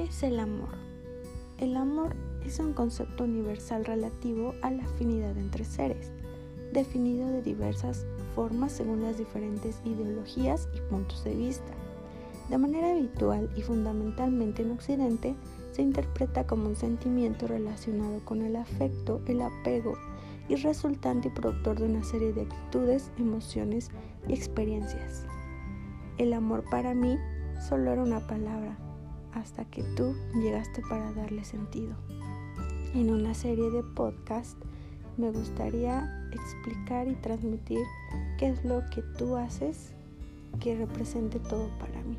¿Qué es el amor? El amor es un concepto universal relativo a la afinidad entre seres, definido de diversas formas según las diferentes ideologías y puntos de vista. De manera habitual y fundamentalmente en Occidente, se interpreta como un sentimiento relacionado con el afecto, el apego y resultante y productor de una serie de actitudes, emociones y experiencias. El amor para mí solo era una palabra, hasta que tú llegaste para darle sentido. En una serie de podcasts me gustaría explicar y transmitir qué es lo que tú haces que represente todo para mí.